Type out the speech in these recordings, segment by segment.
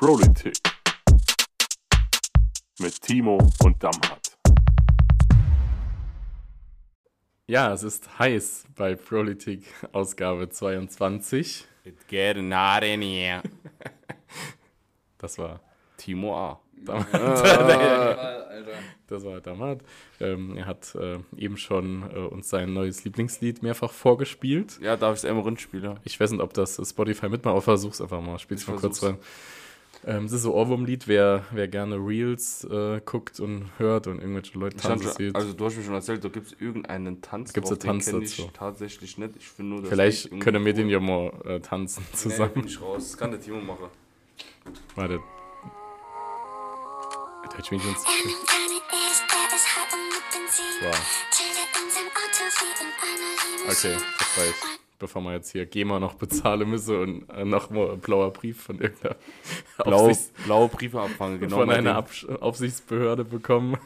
Politik mit Timo und Damhardt. Ja, es ist heiß bei Politik Ausgabe 22. It's getting hot in here. Das war Timo A. Das war Damat. Ähm, er hat äh, eben schon äh, uns sein neues Lieblingslied mehrfach vorgespielt. Ja, darf ich es einmal rundspielen? Ich weiß nicht, ob das Spotify mitmacht, aber versuch's einfach mal. Spiel's Ich mal kurz versuch's. rein. Ähm, es ist so Ohrwurmlied, wer, wer gerne Reels äh, guckt und hört und irgendwelche Leute tanzen sieht. also du hast mir schon erzählt, da gibt es irgendeinen Tanz. Gibt's drauf, einen Tanz kenn ich dazu? tatsächlich nicht. Ich finde nur, Vielleicht ich können wir den ja mal äh, tanzen Nee, zusammen. bin ich raus. Das kann der Timo machen. Warte. Deutsch uns. Wow. Okay, das reicht. Bevor wir jetzt hier GEMA noch bezahlen müssen und äh, noch mal ein blauer Brief von irgendeiner Blau, Aufsichts blaue Briefe abfangen, genau. von einer. Absch Aufsichtsbehörde bekommen.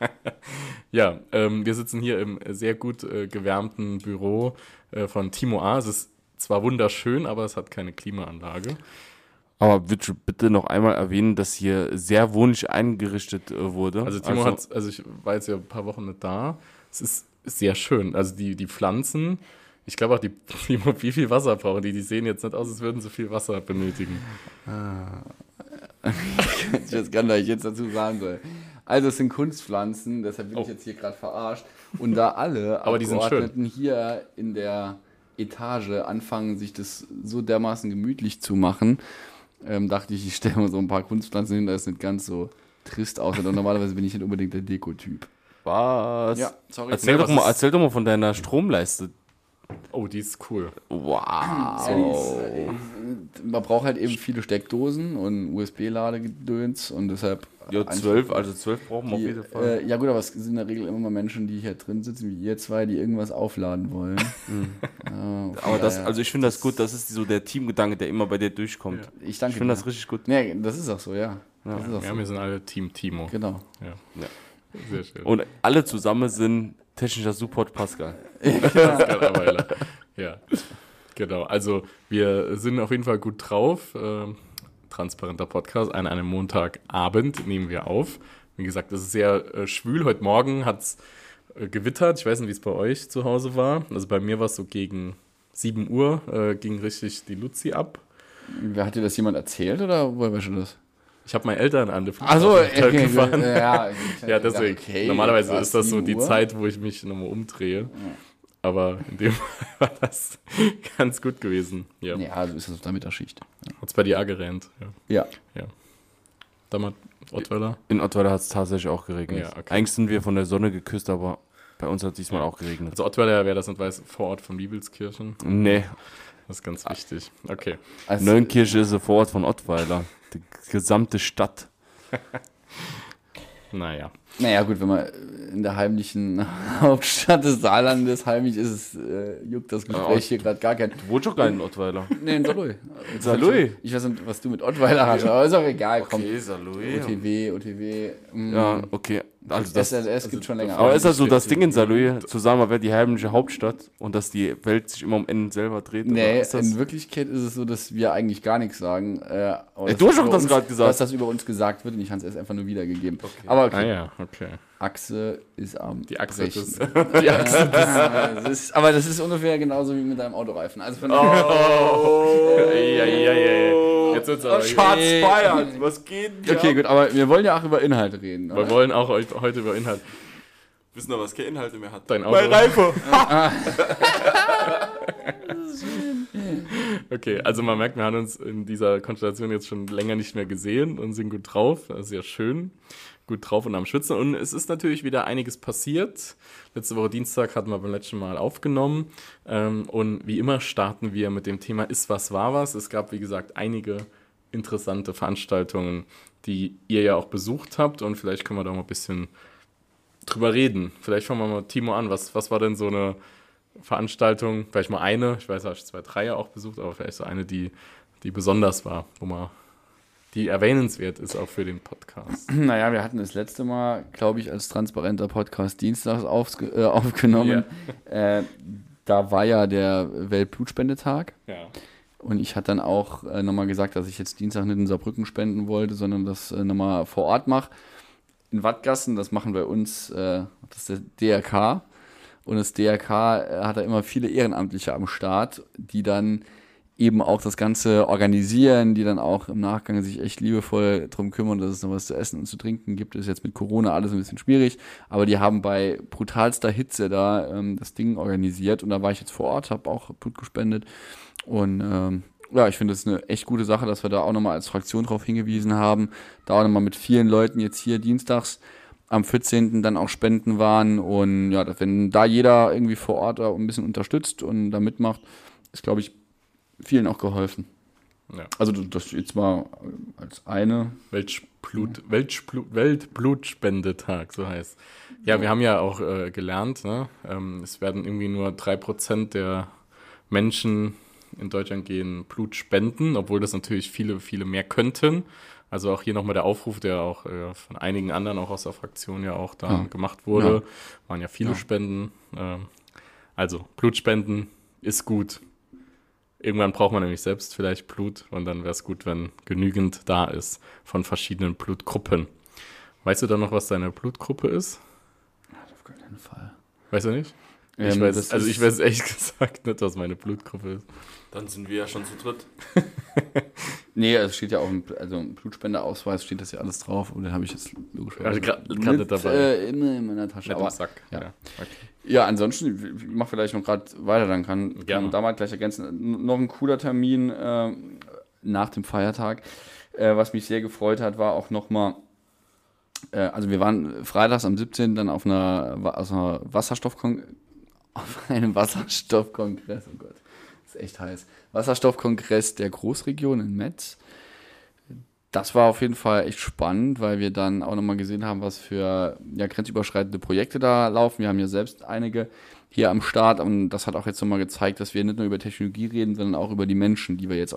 ja, ähm, wir sitzen hier im sehr gut äh, gewärmten Büro äh, von Timo A. Es ist zwar wunderschön, aber es hat keine Klimaanlage. Aber du bitte noch einmal erwähnen, dass hier sehr wohnlich eingerichtet äh, wurde? Also Timo hat, also ich war jetzt ja ein paar Wochen nicht da. Es ist sehr schön. Also die, die Pflanzen, ich glaube auch, die, Timo, wie viel Wasser brauchen die? Die sehen jetzt nicht aus, als würden sie viel Wasser benötigen. ich weiß gar nicht, was ich jetzt dazu sagen soll. Also es sind Kunstpflanzen, deshalb bin ich Oh. jetzt hier gerade verarscht. Und da alle Aber die sind Abgeordneten hier in der Etage anfangen, sich das so dermaßen gemütlich zu machen, ähm, dachte ich, ich stelle mal so ein paar Kunstpflanzen hin, das ist nicht ganz so trist aus. Und normalerweise bin ich nicht unbedingt der Dekotyp. Was? Ja, sorry. Erzähl, Nee, doch was mal, erzähl doch mal von deiner Stromleiste. Oh, die ist cool. Wow. Man braucht halt eben viele Steckdosen und USB-Ladegedöns und deshalb. Ja, zwölf, also zwölf brauchen wir auf jeden Fall. äh, ja gut, aber es sind in der Regel immer mal Menschen, die hier drin sitzen, wie ihr zwei, die irgendwas aufladen wollen. Ja, Aber das, ja, also ich finde das gut, das ist so der Teamgedanke, der immer bei dir durchkommt. ich danke Ich finde das richtig gut. Nee, das ist auch so, ja. Das ist auch Ja, so. wir sind alle Team Timo. Genau. Ja. Ja. Sehr schön. Und alle zusammen sind technischer Support Pascal. Pascal Aweiler. Ja, genau. Also wir sind auf jeden Fall gut drauf. Ähm, transparenter Podcast. An einem Montagabend nehmen wir auf. Wie gesagt, es ist sehr äh, schwül. Heute Morgen hat es äh, gewittert. Ich weiß nicht, wie es bei euch zu Hause war. Also bei mir war es so gegen 7 Uhr, äh, ging richtig die Luzi ab. Hat dir das jemand erzählt oder woher weißt du das? Ich habe meine Eltern an der Achso, Flughafen okay, gefahren. ja, Ja, deswegen. okay, Normalerweise ist das so 7 die Uhr. Zeit, wo ich mich nochmal umdrehe. Aber in dem Fall war das ganz gut gewesen. Ja. Ja, du bist das auf der Mittagsschicht. Hat's bei dir auch gerannt. Ja. Ja. ja. Damals Ottweiler. In Ottweiler hat es tatsächlich auch geregnet. Ja, okay. Eigentlich sind wir von der Sonne geküsst, aber bei uns hat es diesmal auch geregnet. Also Ottweiler, wer das nicht weiß, vor Ort von Liebelskirchen. Nee, Das ist ganz wichtig. Okay. Also, Neunkirche ist ein Vorort von Ottweiler. Die gesamte Stadt. Naja. Naja, gut, wenn man in der heimlichen Hauptstadt des Saarlandes heimlich ist, es, äh, juckt das Gespräch hier gerade gar kein. Du wohnst doch gar nicht in Ottweiler. Nee, in Saarlouis. Saarlouis? Ich weiß nicht, was du mit Ottweiler hast, aber ist auch egal. Komm. Saarlouis. OTW, OTW. mm, Ja, okay. Also das, SLS gibt schon länger. aber ist das so das Ding in Saarlouis, zu sagen, man wäre die heimliche Hauptstadt und dass die Welt sich immer um Enden selber dreht? oder Nee, ist das, in Wirklichkeit ist es so, dass wir eigentlich gar nichts sagen. Äh, Ey, dass du hast doch das gerade gesagt. Dass das über uns gesagt wird und ich habe es erst einfach nur wiedergegeben. Aber okay, Ah ja, okay. Achse ist am Die Achse Brechen. des. Die Achse. Ja, das ist, aber das ist ungefähr genauso wie mit deinem Autoreifen. Also von Oh. Ey, ey, ey. Jetzt wird's aber. Schatz Bayern, was geht denn Okay, gut, aber wir wollen ja auch über Inhalte reden. Wir Oder? wollen auch heute über Inhalt. Wissen aber, was keine Inhalte mehr hat. Dein Auto. Mein Reife. Okay, also man merkt, wir haben uns in dieser Konstellation jetzt schon länger nicht mehr gesehen und sind gut drauf. Das ist ja schön. Gut drauf und am Schwitzen. Und es ist natürlich wieder einiges passiert. Letzte Woche Dienstag hatten wir beim letzten Mal aufgenommen. Ähm, und wie immer starten wir mit dem Thema Ist was, war was. Es gab, wie gesagt, einige interessante Veranstaltungen, die ihr ja auch besucht habt. Und vielleicht können wir da mal ein bisschen drüber reden. Vielleicht fangen wir mal Timo an. Was, was war denn so eine Veranstaltung, vielleicht mal eine, ich weiß, habe ich zwei, drei ja auch besucht, aber vielleicht so eine, die, die besonders war, wo man, die erwähnenswert ist auch für den Podcast. Naja, wir hatten das letzte Mal, glaube ich, als transparenter Podcast dienstags aufs, äh, aufgenommen. Äh, da war ja der Weltblutspendetag. Ja. Und ich hatte dann auch äh, nochmal gesagt, dass ich jetzt Dienstag nicht in Saarbrücken spenden wollte, sondern das äh, nochmal vor Ort mache. In Wattgassen, das machen bei uns, äh, das ist der DRK. Und das DRK äh, hat da immer viele Ehrenamtliche am Start, die dann eben auch das Ganze organisieren, die dann auch im Nachgang sich echt liebevoll drum kümmern, dass es noch was zu essen und zu trinken gibt. Ist jetzt mit Corona alles ein bisschen schwierig, aber die haben bei brutalster Hitze da ähm, das Ding organisiert und da war ich jetzt vor Ort, habe auch Blut gespendet und ähm, ja, ich finde es eine echt gute Sache, dass wir da auch nochmal als Fraktion drauf hingewiesen haben, da auch nochmal mit vielen Leuten jetzt hier dienstags am 14. dann auch Spenden waren und ja, wenn da jeder irgendwie vor Ort ein bisschen unterstützt und da mitmacht, ist glaube ich vielen auch geholfen. Ja. Also das jetzt mal als eine. Weltblut, Weltblut, Weltblutspendetag, so heißt. Ja, wir haben ja auch äh, gelernt, ne? ähm, es werden irgendwie nur 3% der Menschen in Deutschland gehen Blut spenden, obwohl das natürlich viele, viele mehr könnten. Also auch hier nochmal der Aufruf, der auch äh, von einigen anderen auch aus der Fraktion ja auch da Ja. gemacht wurde. Ja. Waren ja viele. Spenden. Ähm, also Blutspenden ist gut. Irgendwann braucht man nämlich selbst vielleicht Blut und dann wäre es gut, wenn genügend da ist von verschiedenen Blutgruppen. Weißt du dann noch, was deine Blutgruppe ist? Auf gar keinen Fall. Weißt du nicht? ich Ähm, weiß, das also ich weiß ehrlich gesagt nicht, was meine Blutgruppe ist. Dann sind wir ja schon zu dritt. Nee, es steht ja auch im, also im Blutspendeausweis steht das ja alles drauf und den habe ich jetzt logisch Also grad- grad nicht dabei. Äh, immer in meiner Tasche. Im Aber, Sack. ja. Okay. Ja, ansonsten, ich mach vielleicht noch gerade weiter, dann kann, kann da mal gleich ergänzen. Noch ein cooler Termin äh, nach dem Feiertag, äh, was mich sehr gefreut hat, war auch nochmal, äh, also wir waren freitags am 17. dann auf einer, auf einer Wasserstoffkon auf einem Wasserstoffkongress, oh Gott, ist echt heiß, Wasserstoffkongress der Großregion in Metz. Das war auf jeden Fall echt spannend, weil wir dann auch nochmal gesehen haben, was für ja, grenzüberschreitende Projekte da laufen. Wir haben ja selbst einige hier am Start und das hat auch jetzt nochmal gezeigt, dass wir nicht nur über Technologie reden, sondern auch über die Menschen, die wir jetzt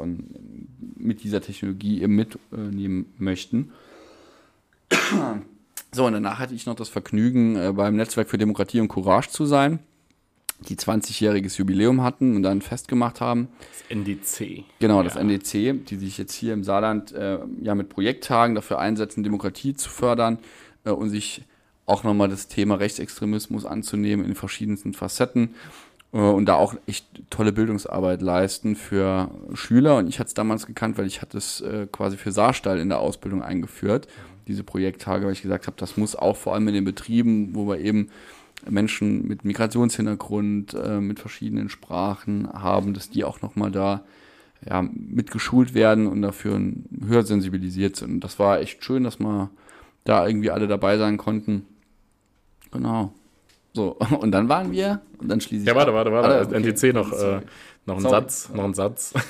mit dieser Technologie mitnehmen möchten. So, und danach hatte ich noch das Vergnügen, äh, beim Netzwerk für Demokratie und Courage zu sein, die 20-jähriges Jubiläum hatten und dann festgemacht haben, Das NDC. Genau, das Ja. NDC, die sich jetzt hier im Saarland äh, ja mit Projekttagen dafür einsetzen, Demokratie zu fördern äh, und sich auch nochmal das Thema Rechtsextremismus anzunehmen in verschiedensten Facetten äh, und da auch echt tolle Bildungsarbeit leisten für Schüler. Und ich hatte es damals gekannt, weil ich hatte es äh, quasi für Saarstall in der Ausbildung eingeführt, diese Projekttage, weil ich gesagt habe, das muss auch vor allem in den Betrieben, wo wir eben Menschen mit Migrationshintergrund, äh, mit verschiedenen Sprachen haben, dass die auch nochmal da ja, mit geschult werden und dafür höher sensibilisiert sind. Und das war echt schön, dass wir da irgendwie alle dabei sein konnten. Genau. So, und dann waren wir, und dann schließe ich. Ja, warte, warte, warte. Ah, okay. NDC noch, äh, noch ein. Satz, noch ein Satz.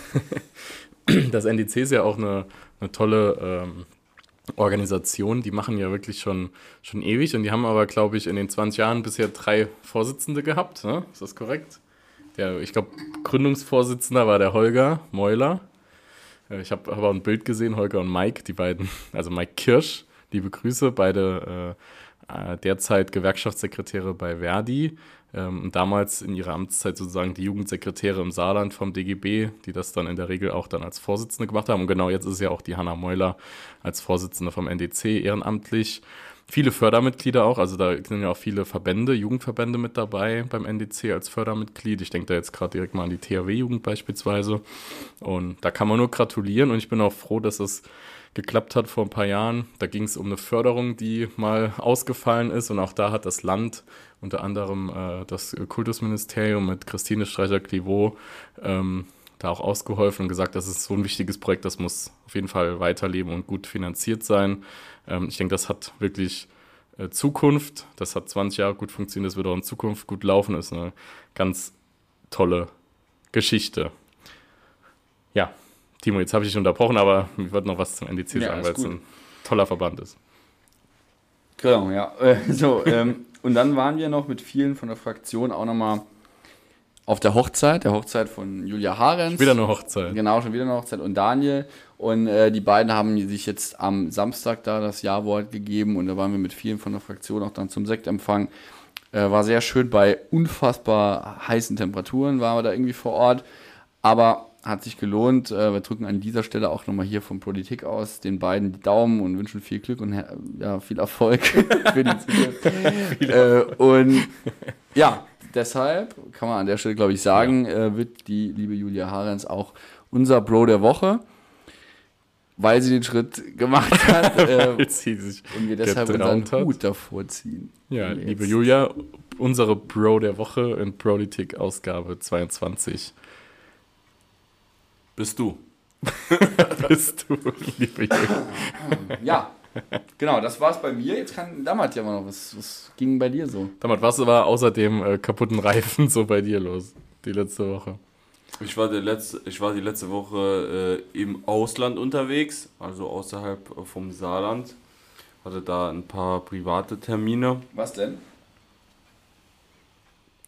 Das NDC ist ja auch eine, eine tolle ähm, Organisation. Die machen ja wirklich schon, schon ewig und die haben aber, glaube ich, in den 20 Jahren bisher drei Vorsitzende gehabt. Ne? Ist das korrekt? Der, ich glaube, Gründungsvorsitzender war der Holger Meuler. Äh, Ich habe aber ein Bild gesehen, Holger und Mike, die beiden, also Mike Kirsch, liebe Grüße, beide äh, äh, derzeit Gewerkschaftssekretäre bei Verdi ähm, damals in ihrer Amtszeit sozusagen die Jugendsekretäre im Saarland vom DGB, die das dann in der Regel auch dann als Vorsitzende gemacht haben. Und genau jetzt ist ja auch die Hanna Meuler als Vorsitzende vom NDC ehrenamtlich. Viele Fördermitglieder auch, also da sind ja auch viele Verbände, Jugendverbände mit dabei beim NDC als Fördermitglied. Ich denke da jetzt gerade direkt mal an die THW-Jugend beispielsweise. Und da kann man nur gratulieren und ich bin auch froh, dass es geklappt hat vor ein paar Jahren. Da ging es um eine Förderung, die mal ausgefallen ist und auch da hat das Land, unter anderem äh, das Kultusministerium mit Christine Streicher-Clivaux, ähm, da auch ausgeholfen und gesagt, das ist so ein wichtiges Projekt, das muss auf jeden Fall weiterleben und gut finanziert sein. Ähm, ich denke, das hat wirklich äh, Zukunft. Das hat 20 Jahre gut funktioniert, das wird auch in Zukunft gut laufen. Das ist eine ganz tolle Geschichte. Ja, Timo, jetzt habe ich dich unterbrochen, aber ich wollte noch was zum NDC Ja, sagen, weil es ein toller Verband ist. Genau, ja. So, ähm, und dann waren wir noch mit vielen von der Fraktion auch nochmal auf der Hochzeit, der Hochzeit von Julia Harens. Wieder eine Hochzeit. Genau, schon wieder eine Hochzeit und Daniel. Und äh, die beiden haben sich jetzt am Samstag da das Ja-Wort gegeben und da waren wir mit vielen von der Fraktion auch dann zum Sektempfang. Äh, war sehr schön bei unfassbar heißen Temperaturen, waren wir da irgendwie vor Ort. Aber hat sich gelohnt. Äh, wir drücken an dieser Stelle auch nochmal hier von Politik aus den beiden die Daumen und wünschen viel Glück und her- ja, viel Erfolg für die Zukunft. äh, und ja, deshalb kann man an der Stelle, glaube ich, sagen, äh, wird die liebe Julia Harens auch unser Bro der Woche, weil sie den Schritt gemacht hat äh, und wir deshalb unseren hat. Hut davor ziehen. Ja, liebe Julia, unsere Bro der Woche in Politik Ausgabe 22 Bist du. bist du, liebe Julia. Ja, genau, das war's bei mir. Jetzt kann Dammert ja mal noch, was, was ging bei dir so? Damals, was war außer dem äh, kaputten Reifen so bei dir los, die letzte Woche? Ich war, der letzte, ich war die letzte Woche äh, im Ausland unterwegs, also außerhalb vom Saarland. Hatte da ein paar private Termine. Was denn?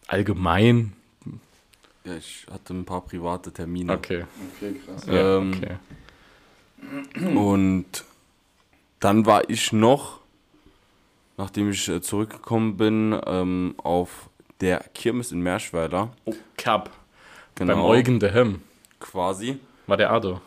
Allgemein? Ja, ich hatte ein paar private Termine. Okay. Okay, krass. Ja, Ähm, okay. Und dann war ich noch, nachdem ich äh, zurückgekommen bin, ähm, auf der Kirmes in Merschweiler. Oh, Cup. Genau, Beim Eugen de Hem. Quasi. War der Ado.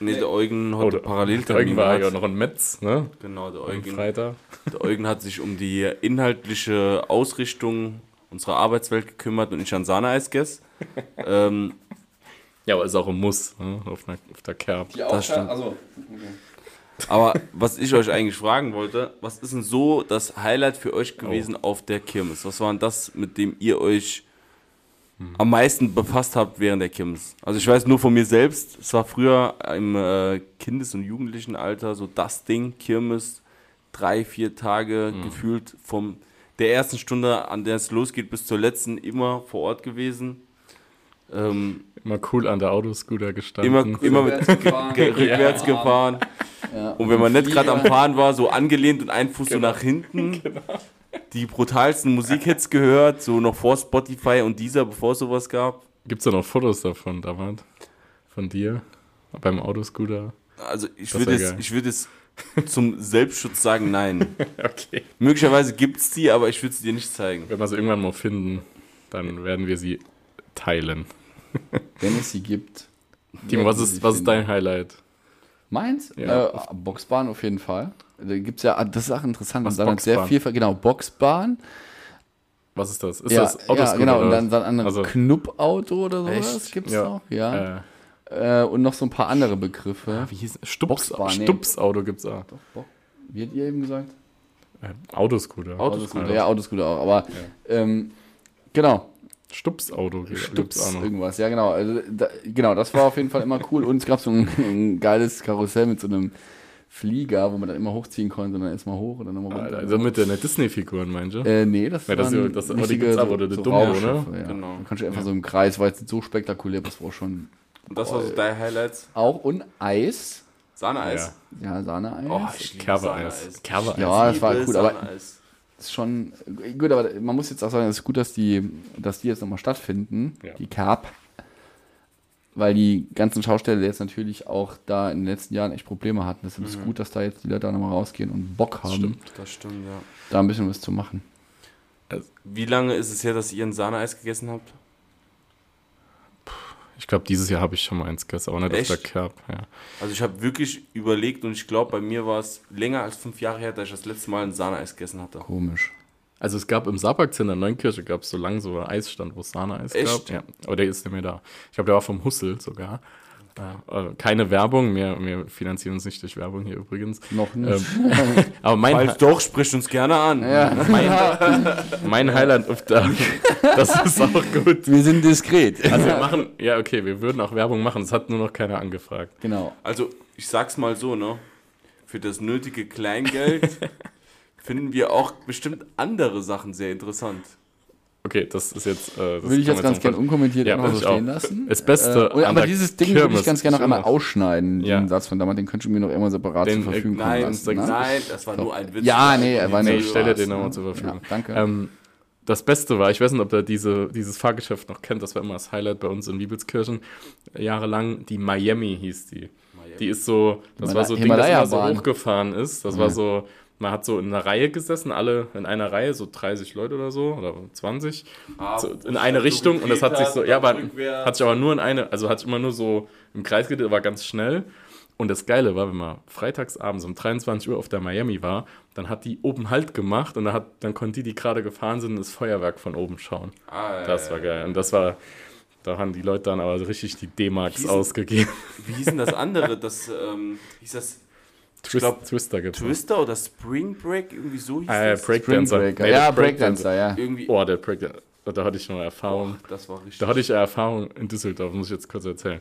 Nee, der Eugen Oh, heute der, parallel der Eugen war ja noch in Metz, ne? Genau, der Eugen. Freitag. Der Eugen hat sich um die inhaltliche Ausrichtung unserer Arbeitswelt gekümmert und ich an Sahneeis gegessen. Ähm, Ja, aber ist auch ein Muss, ne? Auf, einer, auf der Kerb. Die Das stimmt. Also, aber was ich euch eigentlich fragen wollte, was ist denn so das Highlight für euch gewesen auf der Kirmes? Was war denn das, mit dem ihr euch am meisten befasst habt während der Kirmes? Also ich weiß nur von mir selbst, es war früher im äh, Kindes- und Jugendlichenalter so das Ding, Kirmes, drei, vier Tage gefühlt vom der ersten Stunde, an der es losgeht, bis zur letzten immer vor Ort gewesen. Ähm, Immer cool an der Autoscooter gestanden. immer, immer mit ge- rückwärts gefahren. Ja. Und wenn man nicht gerade am. Fahren war, so angelehnt und ein Fuß so nach hinten, die brutalsten Musikhits gehört, so noch vor Spotify und dieser, bevor es sowas gab. Gibt es da noch Fotos davon, damals? Von dir? Beim Autoscooter? Also ich würde es, ich würde es zum Selbstschutz sagen, nein. Okay. Möglicherweise gibt es die, aber ich würde sie dir nicht zeigen. Wenn wir sie irgendwann mal finden, dann werden wir sie teilen. Wenn es sie gibt. Timo, was ist, was ist dein Highlight? Meins? Ja. Äh, Boxbahn auf jeden Fall. Da gibt's ja, das ist auch interessant. Was, dann sehr viel, genau, Boxbahn. Was ist das? Ist ja, das ja, Autoscooter? genau. Und dann, dann ein Also- Knuppauto oder sowas Echt? gibt's Ja. noch. Ja. Äh, Äh, und noch so ein paar andere Begriffe. wie hieß Stups, Boxbahn, nee. Stupsauto gibt's auch. Doch, Bo- Wie hat ihr eben gesagt? Äh, Autoscooter. Autoscooter. Ja, Autoscooter auch. Aber ähm, genau, Stupsauto Stups auch noch. irgendwas. Ja, genau. Also, da, genau, das war auf jeden Fall immer cool. Und es gab so ein, ein geiles Karussell mit so einem Flieger, wo man dann immer hochziehen konnte und dann erstmal hoch und dann nochmal runter. Also mit den Disney-Figuren, meinst du? Äh, nee, das, Ja, das waren ist ja- das- aber die richtige gibt's aber, der Dumme, oder? Ja. Genau. Dann kannst du einfach so im Kreis, war jetzt nicht so spektakulär, das war schon Und das war so dein Highlights. auch. Und Eis. Sahneeis. Ja, Sahneeis. Oh, ich liebe Kerbeeis. Kerbeeis. Ja, das war cool, aber- Sahneeis. Ist schon gut, aber man muss jetzt auch sagen, es ist gut, dass die, dass die jetzt nochmal stattfinden, Ja. die Carp. Weil die ganzen Schausteller jetzt natürlich auch da in den letzten Jahren echt Probleme hatten. Deshalb ist es gut, dass da jetzt die Leute da nochmal rausgehen und Bock haben, stimmt. Das stimmt, ja. da ein bisschen was zu machen. Wie lange ist es her, dass ihr ein Sahneeis gegessen habt? Ich glaube, dieses Jahr habe ich schon mal eins gegessen, aber nicht Echt? auf der Kerb. Ja. Also ich habe wirklich überlegt und ich glaube, bei mir war es länger als fünf Jahre her, dass ich das letzte Mal ein Sahneeis gegessen hatte. Komisch. Also es gab im Saarpark in der Neunkirche gab es so lang so einen Eisstand, wo es Sahne-Eis Echt? gab. Ja, aber der ist nicht mehr da. Ich glaube, der war vom Hussel sogar. Äh, keine Werbung, wir, wir finanzieren uns nicht durch Werbung hier übrigens. Noch nicht. Ähm, aber mein, Falls doch, spricht uns gerne an. ja. mein Highlight auf der, das ist auch gut. Wir sind diskret. Also wir machen, ja okay, wir würden auch Werbung machen, es hat nur noch keiner angefragt. genau. Also, ich sag's mal so, ne? Für das nötige Kleingeld finden wir auch bestimmt andere Sachen sehr interessant. Okay, das ist jetzt. Äh, das Würde ich jetzt ganz gerne unkommentiert Ja, einfach so auch. stehen lassen. Das Beste Äh, aber dieses Ding würde ich ganz gerne noch einmal ausschneiden, Ja. den Satz von damals, den könntest du mir noch immer separat Den, zur äh, Verfügung kommen nein, lassen. sag- ne? Nein, das war nur ein Witz. Ja, nee, er war Nee, nur ich stelle den nochmal ne? zur Verfügung. Ja, danke. Ähm, das Beste war, ich weiß nicht, ob der diese, dieses Fahrgeschäft noch kennt, das war immer das Highlight bei uns in Wiebelskirchen. Jahrelang, die Miami hieß die. Die ist so, das Himala- war so ein Ding, das immer so hochgefahren ist. Das war so, Man hat so in einer Reihe gesessen, alle in einer Reihe, so 30 Leute oder so, oder 20, Ah, so in eine halt so Richtung und das hat sich so, ja, aber rückwärts. hat sich aber nur in eine, also hat sich immer nur so im Kreis gedreht, war ganz schnell. Und das Geile war, wenn man freitagsabends um 23 Uhr auf der Miami war, dann hat die oben Halt gemacht und dann, hat, dann konnten die, die gerade gefahren sind, das Feuerwerk von oben schauen. Ah, Das war geil. Und das war, da haben die Leute dann aber richtig die D-Marks ausgegeben. Wie hieß denn das andere? Das, ähm, hieß das Twist, glaub, Twister gibt's. noch. Twister oder Spring Break? Irgendwie so hieß ja, das? Breakdancer. Nee, ja, Breakdancer, ja. Irgendwie. Oh, der Breakdancer. Da hatte ich noch Erfahrung. das war richtig. Da hatte ich Erfahrung in Düsseldorf, muss ich jetzt kurz erzählen.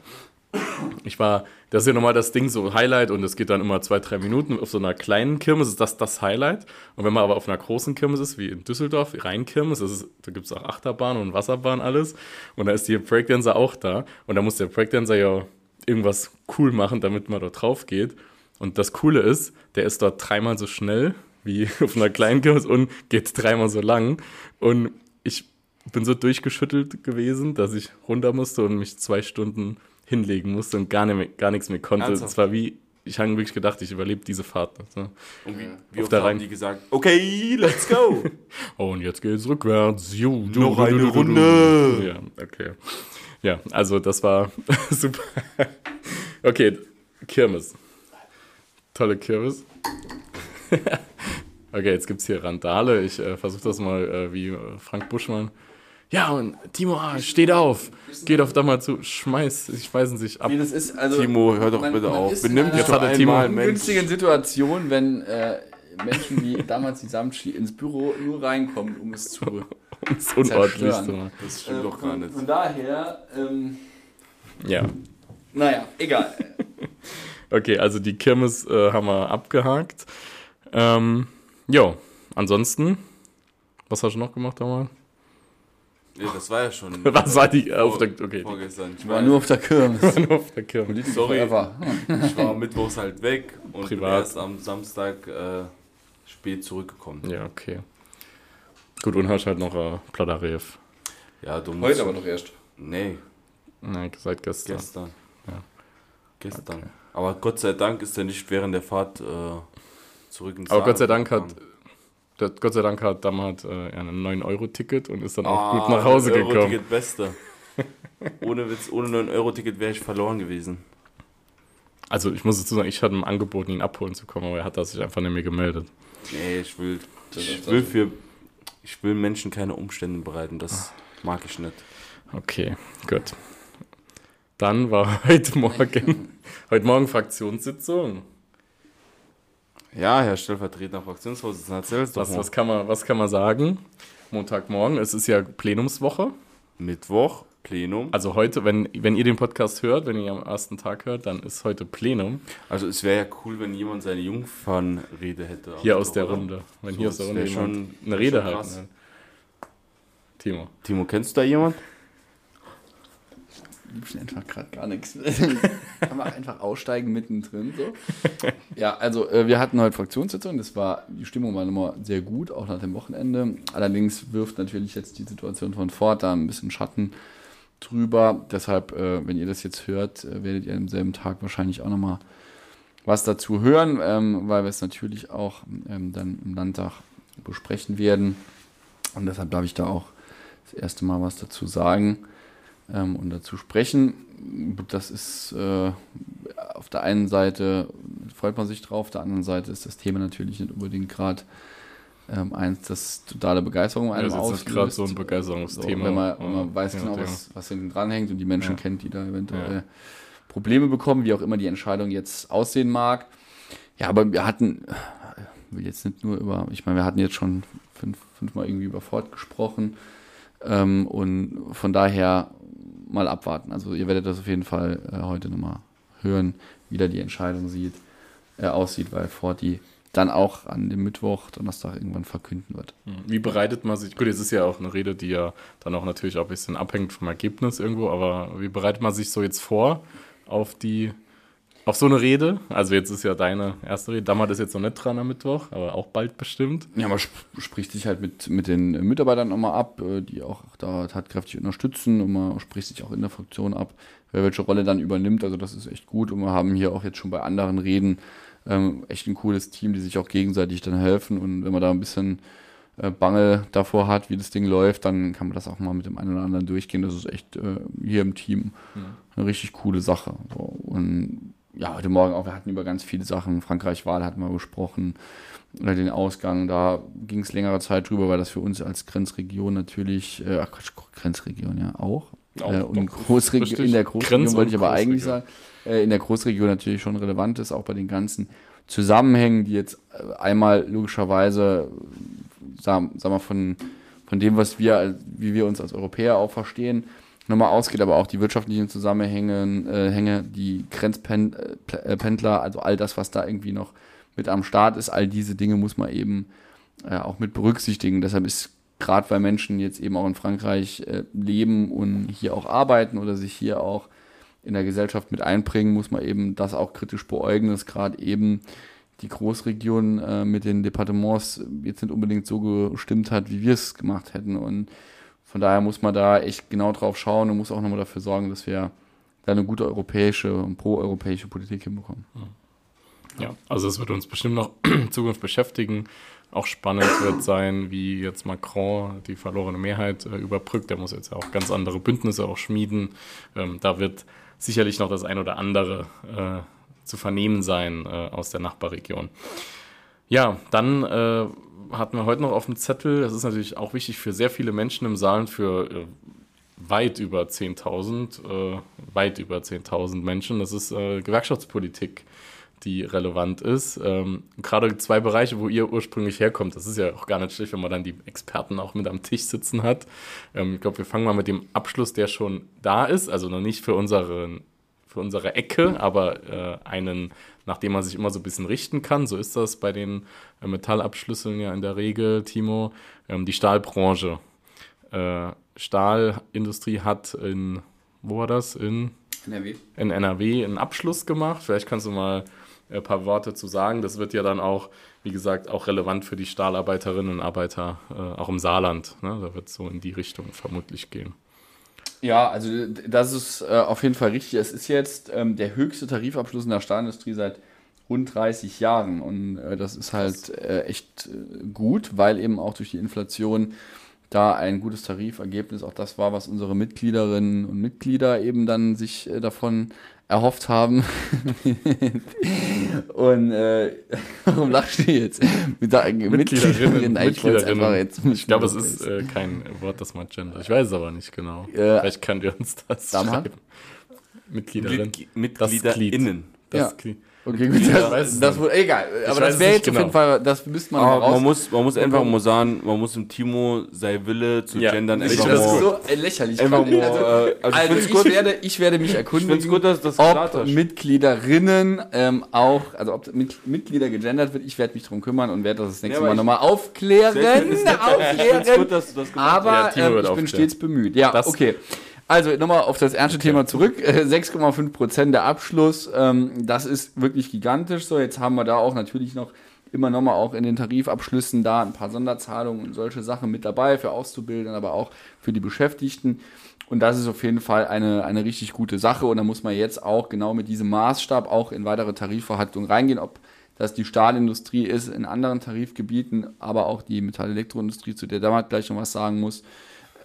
Ich war, das ist ja nochmal das Ding, so Highlight und es geht dann immer zwei, drei Minuten. Auf so einer kleinen Kirmes ist das das Highlight. Und wenn man aber auf einer großen Kirmes ist, wie in Düsseldorf, Rheinkirmes, das ist, da gibt es auch Achterbahn und Wasserbahn, alles. Und da ist die Breakdancer auch da. Und da muss der Breakdancer ja irgendwas cool machen, damit man dort drauf geht. Und das Coole ist, der ist dort dreimal so schnell wie auf einer kleinen Kirmes und geht dreimal so lang. Und ich bin so durchgeschüttelt gewesen, dass ich runter musste und mich zwei Stunden hinlegen musste und gar, nicht mehr, gar nichts mehr konnte. Ernsthaft? Es war wie, ich habe wirklich gedacht, ich überlebe diese Fahrt. nicht, ne? Und wie, wie oft haben die gesagt, okay, let's go. Und jetzt geht's rückwärts. Ju, du, Noch du, eine du. Runde. Ja, okay. Ja, also das war super. Okay, Kirmes. Tolle Kirmes. Okay, jetzt gibt's hier Randale. Ich äh, versuche das mal äh, wie äh, Frank Buschmann. Ja, und Timo, ah, steht auf. Geht auf da mal zu. Schmeiß, ich weiß es nicht ab. Wie das ist, also Timo, hör doch man- bitte man auf. ist in Benimm einer dich Jetzt doch hat der Timo- einmal, Mensch. ungünstigen Situation, wenn äh, Menschen wie damals die Samtschi ins Büro nur reinkommen, um es zu Das ist unordentlich. zerstören. So. Das stimmt doch gar von, nicht. von daher, ähm, Ja. naja, egal. Okay, also die Kirmes äh, haben wir abgehakt. Ähm, jo, ansonsten, was hast du noch gemacht damals? Ja, das war ja schon. Was war die vor- auf der, okay, Vorgestern. Ich Ich war nur auf der Kirmes. die, auf der Kirmes. Sorry. Ich war mittwochs halt weg und bin Privat. erst am Samstag äh, spät zurückgekommen. Ja, okay. Gut, und hast halt noch äh, Pladarev. Ja, du musst. Heute aber noch erst. Nee, Nein, seit gestern. gestern. Ja. Gestern. Aber Gott sei Dank ist er nicht während der Fahrt äh, zurück ins Aber Gott sei Dank hat, der, Gott sei Dank hat Damat äh, ein 9-Euro-Ticket und ist dann auch Ah, gut nach Hause das gekommen. Euro-Ticket beste. ohne Witz, ohne 9-Euro-Ticket wäre ich verloren gewesen. Also ich muss dazu sagen, ich hatte ihm angeboten, ihn abholen zu kommen, aber er hat das sich einfach nicht mehr gemeldet. Nee, ich will, ich will für, ich will Menschen keine Umstände bereiten. Das mag ich nicht. Okay, gut. Dann war heute Morgen, heute Morgen Fraktionssitzung. Ja, Herr stellvertretender Fraktionsvorsitzender, erzähl's doch Was, mal. was, kann man, was kann man sagen? Montagmorgen, es ist ja Plenumswoche. Mittwoch, Plenum. Also heute, wenn, wenn ihr den Podcast hört, wenn ihr am ersten Tag hört, dann ist heute Plenum. Also es wäre ja cool, wenn jemand seine Jungfernrede hätte. Hier aus der oder? Runde. Wenn So, hier aus der Runde jemand schon- eine Rede halten krass. will. Timo. Timo, kennst du da jemand? Liebsten einfach gerade gar nichts. Kann man einfach aussteigen mittendrin so. Ja, also äh, wir hatten heute Fraktionssitzung, das war, die Stimmung war nochmal sehr gut, auch nach dem Wochenende. Allerdings wirft natürlich jetzt die Situation von Ford da ein bisschen Schatten drüber. Deshalb, äh, wenn ihr das jetzt hört, äh, werdet ihr am selben Tag wahrscheinlich auch nochmal was dazu hören, ähm, weil wir es natürlich auch ähm, dann im Landtag besprechen werden. Und deshalb darf ich da auch das erste Mal was dazu sagen ähm, und dazu sprechen. Das ist äh, auf der einen Seite freut man sich drauf, auf der anderen Seite ist das Thema natürlich nicht unbedingt gerade ähm, eins, das totale Begeisterung Ja, einem das ist jetzt gerade so ein So, Begeisterungsthema. wenn man, wenn man Ja, weiß genau, was, was hinten dran hängt und die Menschen Ja. kennt, die da eventuell Ja. Probleme bekommen, wie auch immer die Entscheidung jetzt aussehen mag. Ja, aber wir hatten, will jetzt nicht nur über, ich meine, wir hatten jetzt schon fünf, fünfmal irgendwie über Ford gesprochen ähm, und von daher mal abwarten. Also ihr werdet das auf jeden Fall äh, heute nochmal hören, wie da die Entscheidung sieht, äh, aussieht, weil Ford die dann auch an dem Mittwoch, Donnerstag irgendwann verkünden wird. Hm. Wie bereitet man sich, gut, jetzt ist ja auch eine Rede, die ja dann auch natürlich auch ein bisschen abhängt vom Ergebnis irgendwo, aber wie bereitet man sich so jetzt vor auf die, auf so eine Rede? Also jetzt ist ja deine erste Rede, Dammer ist jetzt noch nicht dran am Mittwoch, aber auch bald bestimmt. Ja, man sp spricht sich halt mit, mit den Mitarbeitern nochmal ab, äh, die auch da tatkräftig unterstützen und man spricht sich auch in der Fraktion ab, wer welche Rolle dann übernimmt. Also das ist echt gut und wir haben hier auch jetzt schon bei anderen Reden ähm, echt ein cooles Team, die sich auch gegenseitig dann helfen. Und wenn man da ein bisschen äh, Bange davor hat, wie das Ding läuft, dann kann man das auch mal mit dem einen oder anderen durchgehen. Das ist echt äh, hier im Team eine richtig coole Sache. So. Und ja, heute Morgen auch, wir hatten über ganz viele Sachen. Frankreich-Wahl hatten wir besprochen, oder den Ausgang, da ging es längere Zeit drüber, weil das für uns als Grenzregion natürlich, äh, ach Quatsch, Grenzregion ja auch. Auch, äh, und doch, Großregi richtig. in der Großregion Grenz- wollte ich aber eigentlich Großregion. sagen, äh, in der Großregion natürlich schon relevant ist, auch bei den ganzen Zusammenhängen, die jetzt äh, einmal logischerweise, sagen, sagen wir, von, von dem, was wir, als- wie wir uns als Europäer auch verstehen, nochmal ausgeht, aber auch die wirtschaftlichen Zusammenhänge, äh, Hänge, die Grenzpendler, also all das, was da irgendwie noch mit am Start ist, all diese Dinge muss man eben äh, auch mit berücksichtigen. Deshalb ist gerade weil Menschen jetzt eben auch in Frankreich äh, leben und hier auch arbeiten oder sich hier auch in der Gesellschaft mit einbringen, muss man eben das auch kritisch beäugen, dass gerade eben die Großregion äh, mit den Departements jetzt nicht unbedingt so gestimmt hat, wie wir es gemacht hätten. Und von daher muss man da echt genau drauf schauen und muss auch nochmal dafür sorgen, dass wir da eine gute europäische und pro-europäische Politik hinbekommen. Ja, also es wird uns bestimmt noch in Zukunft beschäftigen. Auch spannend wird sein, wie jetzt Macron die verlorene Mehrheit äh, überbrückt. Der muss jetzt ja auch ganz andere Bündnisse auch schmieden. Ähm, da wird sicherlich noch das ein oder andere äh, zu vernehmen sein äh, aus der Nachbarregion. Ja, dann äh, hatten wir heute noch auf dem Zettel, das ist natürlich auch wichtig für sehr viele Menschen im Saal, für äh, weit über 10.000, äh, weit über 10.000 Menschen. Das ist äh, Gewerkschaftspolitik, die relevant ist. Ähm, Gerade zwei Bereiche, wo ihr ursprünglich herkommt, das ist ja auch gar nicht schlecht, wenn man dann die Experten auch mit am Tisch sitzen hat. Ähm, ich glaube, wir fangen mal mit dem Abschluss, der schon da ist, also noch nicht für unseren für unsere Ecke, aber äh, einen, nach dem man sich immer so ein bisschen richten kann. So ist das bei den äh, Metallabschlüssen ja in der Regel, Timo. Ähm, die Stahlbranche. Äh, Stahlindustrie hat in, wo war das? In, NRW? in NRW einen Abschluss gemacht. Vielleicht kannst du mal ein paar Worte zu sagen. Das wird ja dann auch, wie gesagt, auch relevant für die Stahlarbeiterinnen und Arbeiter, äh, auch im Saarland. Ne? Da wird es so in die Richtung vermutlich gehen. Ja, also das ist äh, auf jeden Fall richtig. Es ist jetzt ähm, der höchste Tarifabschluss in der Stahlindustrie seit rund 30 Jahren und äh, das ist halt äh, echt äh, gut, weil eben auch durch die Inflation da ein gutes Tarifergebnis auch das war, was unsere Mitgliederinnen und Mitglieder eben dann sich äh, davon erhofft haben. und äh, warum lachst du jetzt? Mit der Mitgliederinnen, Nein, ich wollte es einfach jetzt. Ich glaube, es ist äh, kein Wort, das man gender. Ich weiß es aber nicht genau. Ja. Vielleicht könnt ihr uns das mal. schreiben. Mitgliederin. Mit, Das MitgliederInnen. Das Ja. Okay, gut, ich das, das egal. Aber weiß das wäre jetzt auf genau. jeden Fall, das müsste man Aber mal raus. man muss, man muss einfach mal sagen, man muss dem Timo sei Wille zu Ja. gendern Ich einfach das finde ist mal. so lächerlich. Einfach Also, mal, äh, also ich also find's ich, gut. werde, ich werde mich Ich erkundigen, gut, dass das ob. Mitgliederinnen ähm, auch, also ob mit, Mitglieder gegendert wird. Ich werde mich darum kümmern und werde das das nächste Ja, aber Mal ich- nochmal aufklären. Ich aufklären. find's gut, dass du das gemacht hast. Aber Ja, Timo ähm, ich bin aufklären. stets bemüht. Ja, Das- okay. Also nochmal auf das ernste Thema zurück. Äh, 6,5 Prozent der Abschluss. Ähm, das ist wirklich gigantisch. So, jetzt haben wir da auch natürlich noch immer nochmal auch in den Tarifabschlüssen da ein paar Sonderzahlungen und solche Sachen mit dabei für Auszubildende, aber auch für die Beschäftigten. Und das ist auf jeden Fall eine, eine richtig gute Sache. Und da muss man jetzt auch genau mit diesem Maßstab auch in weitere Tarifverhandlungen reingehen, ob das die Stahlindustrie ist in anderen Tarifgebieten, aber auch die Metall-Elektroindustrie, zu der Damals gleich noch was sagen muss.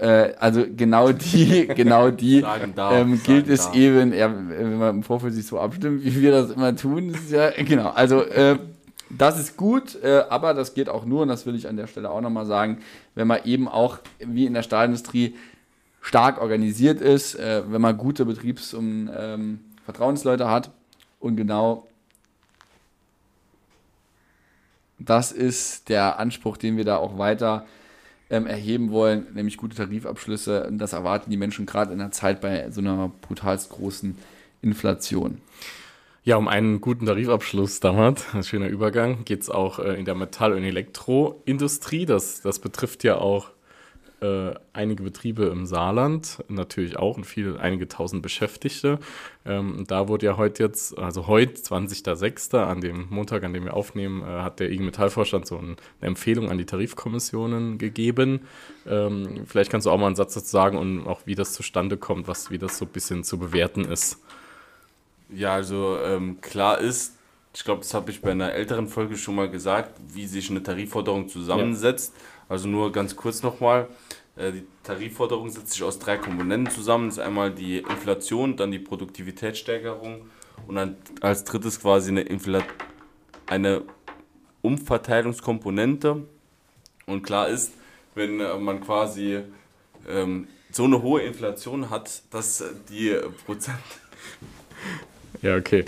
Äh, also genau die, genau die darf, ähm, gilt es darf. eben, ja, wenn man im Vorfeld sich so abstimmt, wie wir das immer tun, ist ja, genau, also äh, das ist gut, äh, aber das geht auch nur, und das will ich an der Stelle auch nochmal sagen, wenn man eben auch, wie in der Stahlindustrie, stark organisiert ist, äh, wenn man gute Betriebs- und ähm, Vertrauensleute hat und genau das ist der Anspruch, den wir da auch weiter ähm, erheben wollen, nämlich gute Tarifabschlüsse. Und das erwarten die Menschen gerade in der Zeit bei so einer brutalst großen Inflation. Ja, um einen guten Tarifabschluss damals, ein schöner Übergang, geht es auch äh, in der Metall- und Elektroindustrie. Das, das betrifft ja auch äh, einige Betriebe im Saarland, natürlich auch und viele, einige tausend Beschäftigte. Ähm, da wurde ja heute jetzt, also heute, 20.06., an dem Montag, an dem wir aufnehmen, äh, hat der IG Metall-Vorstand so ein, eine Empfehlung an die Tarifkommissionen gegeben. Ähm, vielleicht kannst du auch mal einen Satz dazu sagen und auch wie das zustande kommt, was, wie das so ein bisschen zu bewerten ist. Ja, also ähm, klar ist, ich glaube, das habe ich bei einer älteren Folge schon mal gesagt, wie sich eine Tarifforderung zusammensetzt. Also nur ganz kurz nochmal. Äh, Die Tarifforderung setzt sich aus drei Komponenten zusammen. Das ist einmal die Inflation, dann die Produktivitätssteigerung und dann als drittes quasi eine, Infla eine Umverteilungskomponente. Und klar ist, wenn äh, man quasi ähm, so eine hohe Inflation hat, dass äh, die Prozent Ja, okay.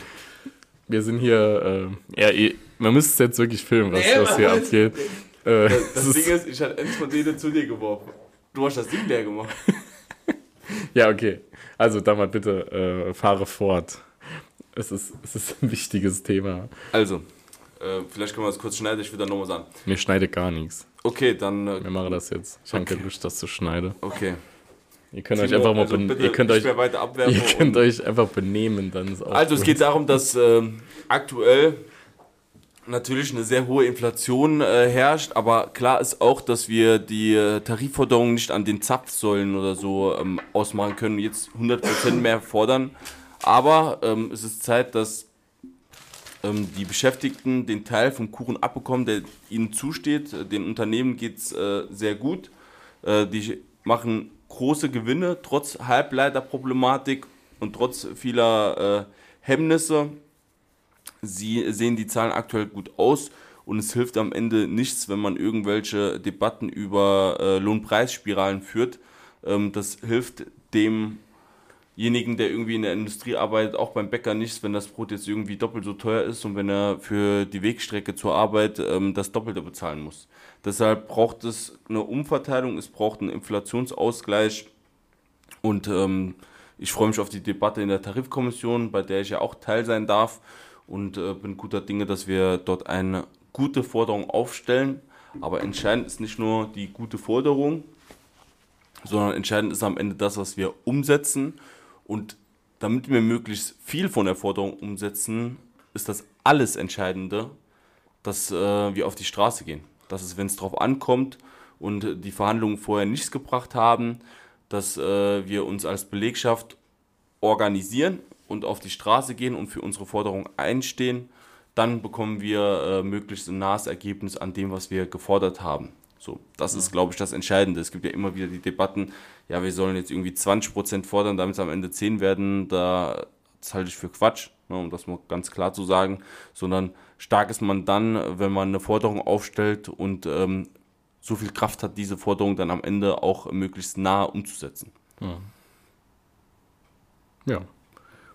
Wir sind hier, äh, ja, eh- man müsste es jetzt wirklich filmen, was, Nee, was hier abgeht. Äh, Das das Ding ist, ich hatte eins von denen zu dir geworfen. Du hast das Ding leer gemacht. ja, okay. Also, Damat, bitte äh, fahre fort. Es ist, es ist ein wichtiges Thema. Also, äh, vielleicht können wir das kurz schneiden, ich will dann nochmal sagen. Mir schneidet gar nichts. Okay, dann. Äh, Wir machen das jetzt. Ich habe keine Lust, das zu schneiden. okay. Ihr könnt euch Timo, einfach mal also bitte ihr könnt euch, abwerfen. ihr könnt euch einfach benehmen, dann ist auch also, es gut. geht darum, dass ähm, aktuell natürlich eine sehr hohe Inflation äh, herrscht, aber klar ist auch, dass wir die äh, Tarifforderungen nicht an den Zapfsäulen oder so ähm, ausmachen können, jetzt 100% mehr fordern. Aber ähm, es ist Zeit, dass ähm, die Beschäftigten den Teil vom Kuchen abbekommen, der ihnen zusteht. Äh, Den Unternehmen geht es äh, sehr gut. Äh, die machen große Gewinne, trotz Halbleiterproblematik und trotz vieler äh, Hemmnisse. Sie sehen die Zahlen aktuell gut aus und es hilft am Ende nichts, wenn man irgendwelche Debatten über äh, Lohnpreisspiralen führt. Ähm, das hilft demjenigen, der irgendwie in der Industrie arbeitet, auch beim Bäcker nichts, wenn das Brot jetzt irgendwie doppelt so teuer ist und wenn er für die Wegstrecke zur Arbeit ähm, das Doppelte bezahlen muss. Deshalb braucht es eine Umverteilung, es braucht einen Inflationsausgleich und ähm, ich freue mich auf die Debatte in der Tarifkommission, bei der ich ja auch Teil sein darf und äh, bin guter Dinge, dass wir dort eine gute Forderung aufstellen. Aber entscheidend ist nicht nur die gute Forderung, sondern entscheidend ist am Ende das, was wir umsetzen. Und damit wir möglichst viel von der Forderung umsetzen, ist das alles Entscheidende, dass äh, wir auf die Straße gehen. Dass es, wenn es drauf ankommt und die Verhandlungen vorher nichts gebracht haben, dass äh, wir uns als Belegschaft organisieren und auf die Straße gehen und für unsere Forderung einstehen, dann bekommen wir äh, möglichst ein nahes Ergebnis an dem, was wir gefordert haben. So, das ist, glaube ich, das Entscheidende. Es gibt ja immer wieder die Debatten, ja, wir sollen jetzt irgendwie 20% fordern, damit es am Ende 10 werden. Da, das halte ich für Quatsch, ne, um das mal ganz klar zu sagen. Sondern stark ist man dann, wenn man eine Forderung aufstellt und ähm, so viel Kraft hat, diese Forderung dann am Ende auch möglichst nah umzusetzen. Ja.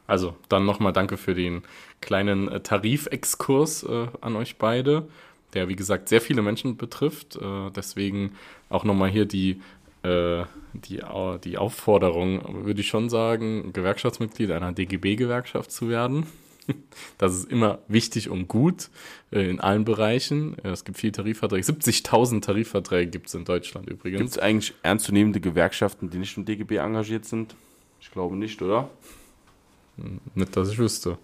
Also, dann nochmal danke für den kleinen äh, Tarifexkurs äh, an euch beide, der, wie gesagt, sehr viele Menschen betrifft. Äh, deswegen auch nochmal hier die, äh, die, die Aufforderung, würde ich schon sagen, Gewerkschaftsmitglied einer DGB-Gewerkschaft zu werden. Das ist immer wichtig und gut äh, in allen Bereichen. Äh, Es gibt viele Tarifverträge. 70.000 Tarifverträge gibt es in Deutschland Gibt übrigens. es eigentlich ernstzunehmende Gewerkschaften, die nicht im DGB engagiert sind? Ich glaube nicht, oder? Nicht, dass ich wüsste.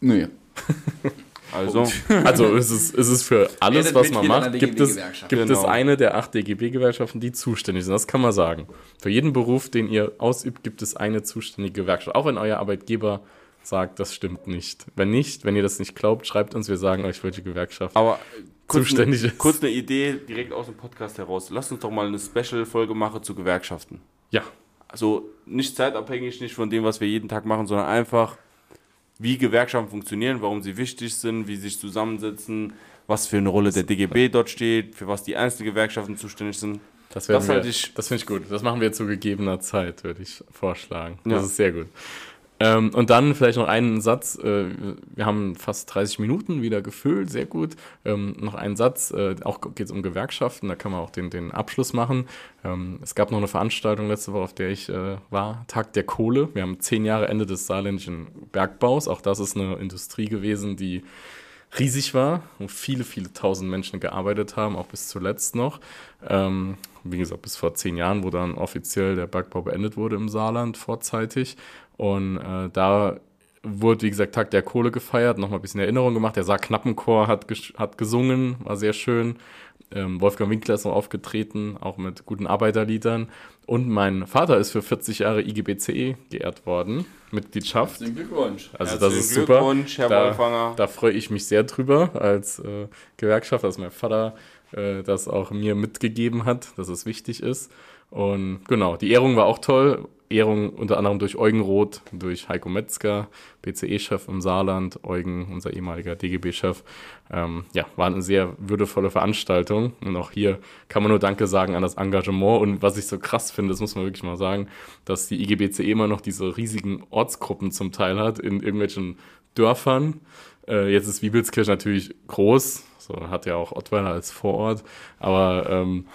Nö. Also, Also es ist, es ist für alles, was man macht, gibt es, gibt es Genau. eine der acht DGB-Gewerkschaften, die zuständig sind. Das kann man sagen. Für jeden Beruf, den ihr ausübt, gibt es eine zuständige Gewerkschaft. Auch wenn euer Arbeitgeber sagt, das stimmt nicht. Wenn nicht, wenn ihr das nicht glaubt, schreibt uns, wir sagen euch, welche Gewerkschaft. aber kurz, Zuständig eine, ist. kurz eine Idee direkt aus dem Podcast heraus. Lasst uns doch mal eine Special-Folge machen zu Gewerkschaften. Ja, Also nicht zeitabhängig, nicht von dem, was wir jeden Tag machen, sondern einfach, wie Gewerkschaften funktionieren, warum sie wichtig sind, wie sie sich zusammensetzen, was für eine Rolle der DGB dort steht, für was die einzelnen Gewerkschaften zuständig sind. das, Das ich- das finde ich gut. Das machen wir zu gegebener Zeit, würde ich vorschlagen. Ja. Das ist sehr gut. Ähm, und dann vielleicht noch einen Satz. Äh, wir haben fast 30 Minuten wieder gefüllt, sehr gut. Ähm, noch einen Satz, äh, auch geht es um Gewerkschaften, da kann man auch den, den Abschluss machen. Ähm, es gab noch eine Veranstaltung letzte Woche, auf der ich äh, war, Tag der Kohle. Wir haben zehn Jahre Ende des saarländischen Bergbaus. Auch das ist eine Industrie gewesen, die riesig war, wo viele, viele tausend Menschen gearbeitet haben, auch bis zuletzt noch. Ähm, wie gesagt, bis vor zehn Jahren, wo dann offiziell der Bergbau beendet wurde im Saarland vorzeitig. Und äh, da wurde, wie gesagt, Tag der Kohle gefeiert, nochmal ein bisschen Erinnerung gemacht. Der Saar Knappenchor hat, ges- hat gesungen, war sehr schön. Ähm, Wolfgang Winkler ist noch aufgetreten, auch mit guten Arbeiterliedern. Und mein Vater ist für 40 Jahre IGBCE geehrt worden, Mitgliedschaft. Glückwunsch. Also das Herzlichen ist super. Glückwunsch, Herr da, Wolfanger. Da freue ich mich sehr drüber als äh, Gewerkschaft, dass mein Vater äh, das auch mir mitgegeben hat, dass es wichtig ist. Und genau, die Ehrung war auch toll. Ehrung unter anderem durch Eugen Roth, durch Heiko Metzger, BCE-Chef im Saarland, Eugen, unser ehemaliger DGB-Chef. Ähm, ja, war eine sehr würdevolle Veranstaltung. Und auch hier kann man nur Danke sagen an das Engagement. Und was ich so krass finde, das muss man wirklich mal sagen, dass die IGBCE immer noch diese riesigen Ortsgruppen zum Teil hat in irgendwelchen Dörfern. Äh, jetzt ist Wiebelskirch natürlich groß, so hat ja auch Ottweiler als Vorort, aber ähm,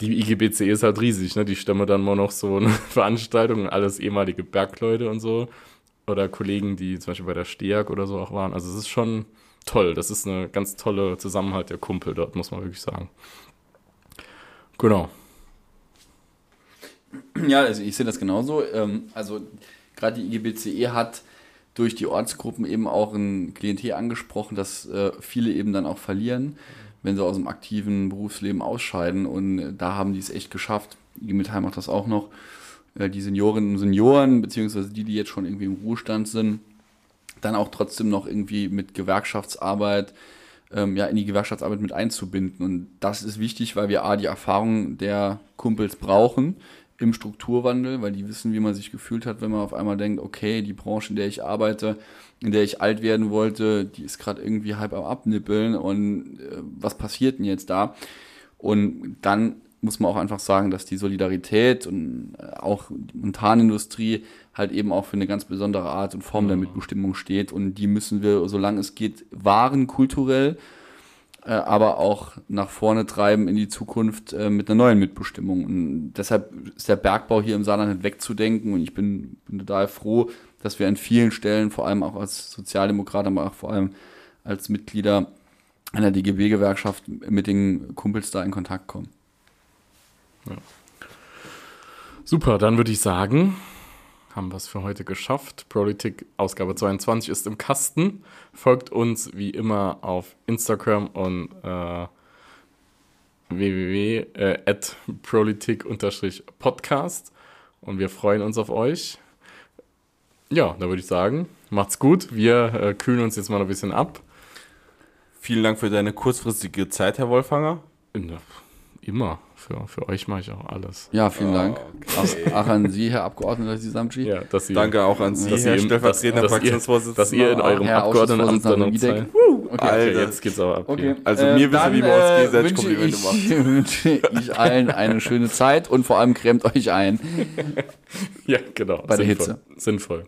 die IGBC ist halt riesig, ne? Die stemmen dann mal noch so eine Veranstaltung, alles ehemalige Bergleute und so. Oder Kollegen, die zum Beispiel bei der STEAG oder so auch waren. Also es ist schon toll. Das ist eine ganz tolle Zusammenhalt der Kumpel dort, muss man wirklich sagen. Genau. Ja, also ich sehe das genauso. Ähm, also gerade die IGBCE hat durch die Ortsgruppen eben auch ein Klientel angesprochen, dass äh, viele eben dann auch verlieren, wenn sie aus dem aktiven Berufsleben ausscheiden. Und äh, da haben die es echt geschafft. IG Metall macht das auch noch. Äh, die Seniorinnen und Senioren, beziehungsweise die, die jetzt schon irgendwie im Ruhestand sind, dann auch trotzdem noch irgendwie mit Gewerkschaftsarbeit ähm, ja, in die Gewerkschaftsarbeit mit einzubinden. Und das ist wichtig, weil wir A, die Erfahrung der Kumpels brauchen im Strukturwandel, weil die wissen, wie man sich gefühlt hat, wenn man auf einmal denkt, okay, die Branche, in der ich arbeite, in der ich alt werden wollte, die ist gerade irgendwie halb am Abnippeln und äh, was passiert denn jetzt da? Und dann muss man auch einfach sagen, dass die Solidarität und äh, auch die Montanindustrie halt eben auch für eine ganz besondere Art und Form der Mitbestimmung steht und die müssen wir, solange es geht, wahren kulturell, aber auch nach vorne treiben in die Zukunft äh, mit einer neuen Mitbestimmung. Und deshalb ist der Bergbau hier im Saarland nicht wegzudenken und ich bin, bin total froh, dass wir an vielen Stellen, vor allem auch als Sozialdemokrat, aber auch vor allem als Mitglieder einer DGB-Gewerkschaft mit den Kumpels da in Kontakt kommen. Super, dann würde ich sagen, haben wir es für heute geschafft. Politik Ausgabe 22 ist im Kasten. Folgt uns wie immer auf Instagram und äh, www.politik-podcast und wir freuen uns auf euch. Ja, da würde ich sagen, macht's gut. Wir äh, kühlen uns jetzt mal ein bisschen ab. Vielen Dank für deine kurzfristige Zeit, Herr Wolfanger. Immer. Für, für euch mache ich auch alles. Ja, vielen Dank. Auch, auch an Sie, Herr Abgeordneter Sisamci. Ja, dass ihr, Danke auch an Sie, dass Herr ihr, stellvertretender dass, dass, ihr, Fraktionsvorsitzender. dass ihr in eurem Herr Abgeordnetenamt dann. Okay, Alter. jetzt geht's aber ab. Okay. Also äh, mir wissen, dann, wie man uns äh, wünsche Komplimente ich, macht. wünsche ich allen eine schöne Zeit und vor allem cremt euch ein. Ja, genau. Bei der sinnvoll. Hitze. Sinnvoll.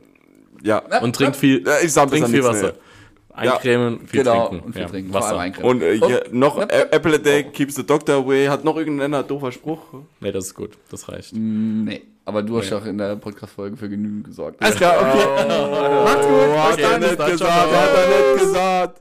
Ja. Und trinkt viel, ich sag trinkt viel Wasser. mehr. Eincremen, viel Genau, trinken. und viel ja. trinken. Vor allem Wasser. eincremen. Und äh, hier noch Ä- Apple a Day keeps the doctor away. Hat noch irgendeiner doofer Spruch? Nee, das ist gut. Das reicht. Nee, aber du hast doch in der Podcast-Folge für genügend gesorgt. Alles klar, okay. Macht's gut. Okay, Hat er nicht gesagt. Hat er nicht gesagt.